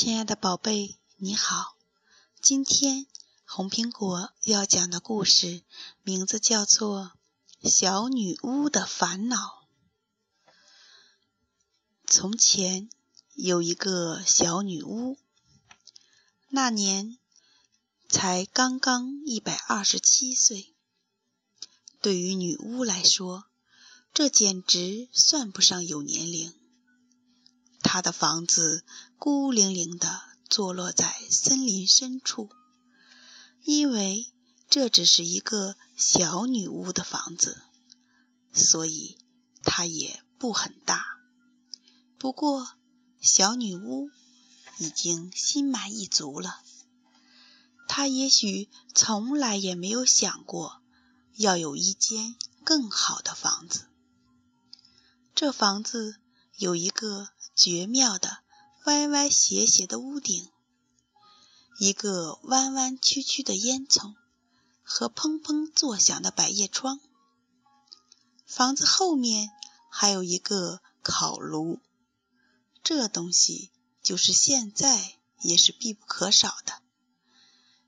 亲爱的宝贝，你好。今天红苹果要讲的故事名字叫做《小女巫的烦恼》。从前有一个小女巫，那年才刚刚一百二十七岁。对于女巫来说，这简直算不上有年龄。她的房子孤零零地坐落在森林深处，因为这只是一个小女巫的房子，所以它也不很大。不过，小女巫已经心满意足了。她也许从来也没有想过要有一间更好的房子。这房子有一个。绝妙的歪歪斜斜的屋顶，一个弯弯曲曲的烟囱和砰砰作响的百叶窗。房子后面还有一个烤炉，这东西就是现在也是必不可少的。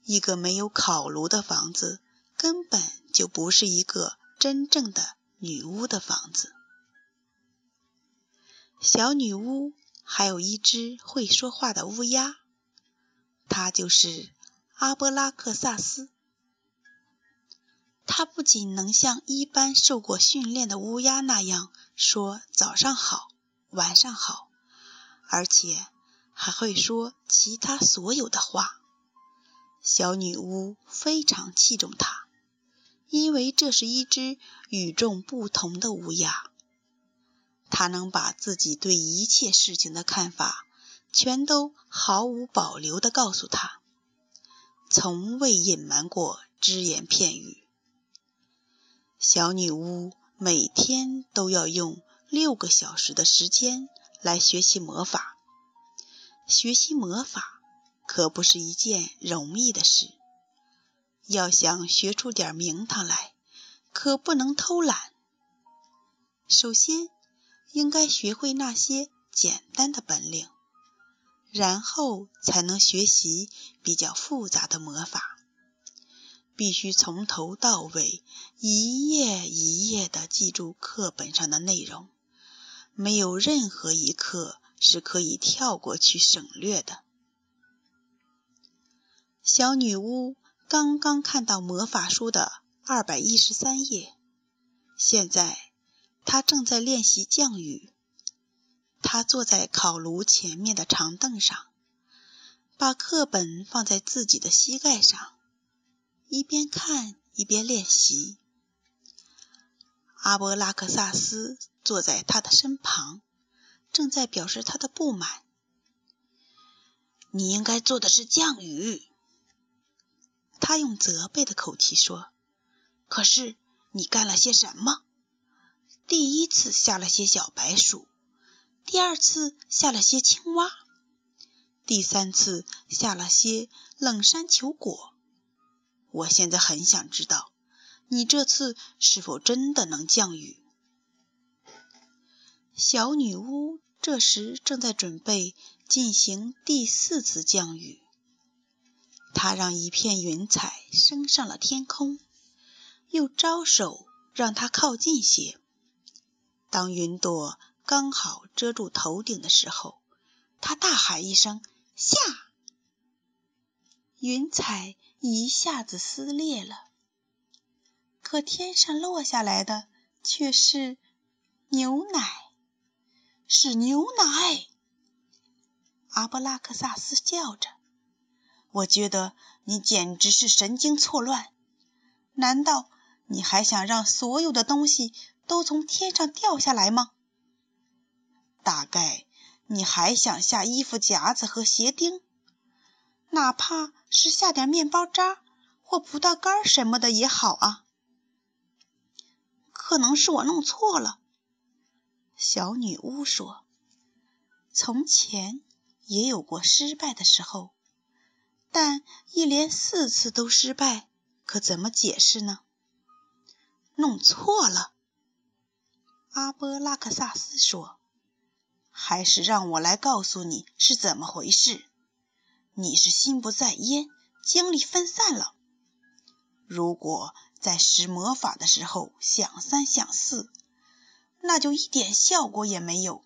一个没有烤炉的房子，根本就不是一个真正的女巫的房子。小女巫还有一只会说话的乌鸦，它就是阿波拉克萨斯。它不仅能像一般受过训练的乌鸦那样说“早上好，晚上好”，而且还会说其他所有的话。小女巫非常器重它，因为这是一只与众不同的乌鸦。他能把自己对一切事情的看法全都毫无保留地告诉他，从未隐瞒过只言片语。小女巫每天都要用六个小时的时间来学习魔法，学习魔法可不是一件容易的事。要想学出点名堂来，可不能偷懒。首先，应该学会那些简单的本领，然后才能学习比较复杂的魔法。必须从头到尾一页一页地记住课本上的内容，没有任何一课是可以跳过去省略的。小女巫刚刚看到魔法书的二百一十三页，现在。他正在练习降雨。他坐在烤炉前面的长凳上，把课本放在自己的膝盖上，一边看一边练习。阿波拉克萨斯坐在他的身旁，正在表示他的不满。你应该做的是降雨，他用责备的口气说。可是你干了些什么？第一次下了些小白鼠，第二次下了些青蛙，第三次下了些冷山球果。我现在很想知道，你这次是否真的能降雨？小女巫这时正在准备进行第四次降雨。她让一片云彩升上了天空，又招手让它靠近些。当云朵刚好遮住头顶的时候，他大喊一声：“下！”云彩一下子撕裂了。可天上落下来的却是牛奶，是牛奶！阿布拉克萨斯叫着：“我觉得你简直是神经错乱！难道你还想让所有的东西？”都从天上掉下来吗？大概你还想下衣服夹子和鞋钉，哪怕是下点面包渣或葡萄干什么的也好啊。可能是我弄错了，小女巫说。从前也有过失败的时候，但一连四次都失败，可怎么解释呢？弄错了。阿波拉克萨斯说：“还是让我来告诉你是怎么回事。”你是心不在焉，精力分散了。如果在施魔法的时候想三想四，那就一点效果也没有。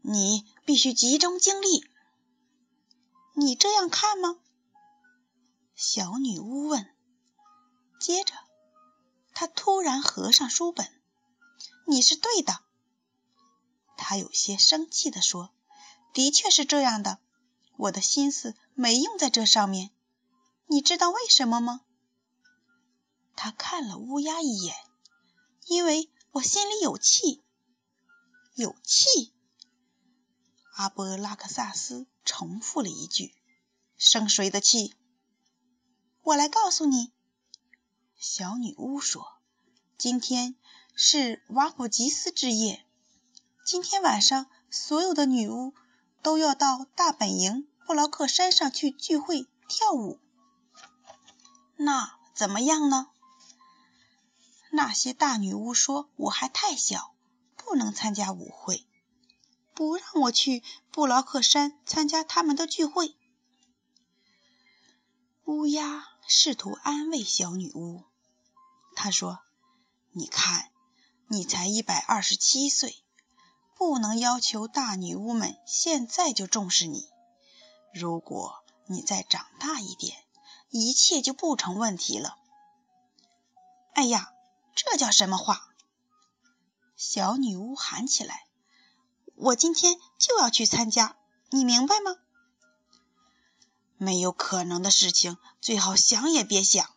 你必须集中精力。你这样看吗？小女巫问。接着，她突然合上书本。你是对的。她有些生气地说：“的确是这样的。我的心思没用在这上面。你知道为什么吗？”他看了乌鸦一眼，因为我心里有气。有气。阿波拉克萨斯重复了一句：“生谁的气？”我来告诉你。小女巫说：“今天是瓦普吉斯之夜，今天晚上所有的女巫都要到大本营布劳克山上去聚会跳舞。那怎么样呢？”那些大女巫说：“我还太小，不能参加舞会，不让我去布劳克山参加他们的聚会。”乌鸦试图安慰小女巫，他说：“你看，你才一百二十七岁，不能要求大女巫们现在就重视你。如果你再长大一点，一切就不成问题了。”哎呀！这叫什么话？小女巫喊起来：“我今天就要去参加，你明白吗？”没有可能的事情，最好想也别想。”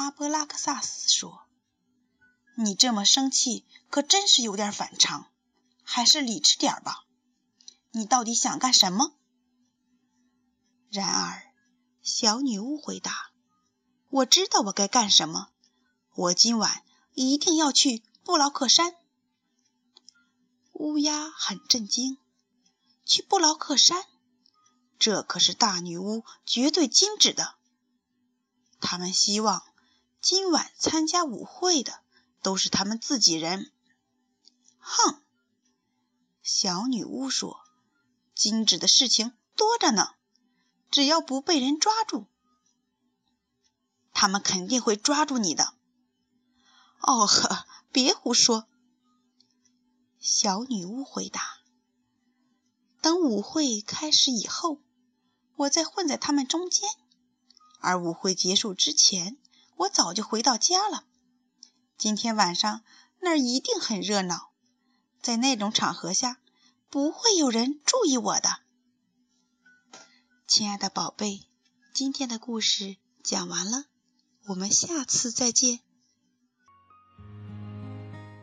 阿波拉克萨斯说。“你这么生气，可真是有点反常，还是理智点吧。你到底想干什么？”然而，小女巫回答：“我知道我该干什么。”我今晚一定要去布劳克山。乌鸦很震惊，去布劳克山，这可是大女巫绝对禁止的。他们希望今晚参加舞会的都是他们自己人。哼！小女巫说：“禁止的事情多着呢，只要不被人抓住，他们肯定会抓住你的。”哦呵，别胡说！小女巫回答。等舞会开始以后，我再混在他们中间；而舞会结束之前，我早就回到家了。今天晚上那儿一定很热闹，在那种场合下，不会有人注意我的。亲爱的宝贝，今天的故事讲完了，我们下次再见。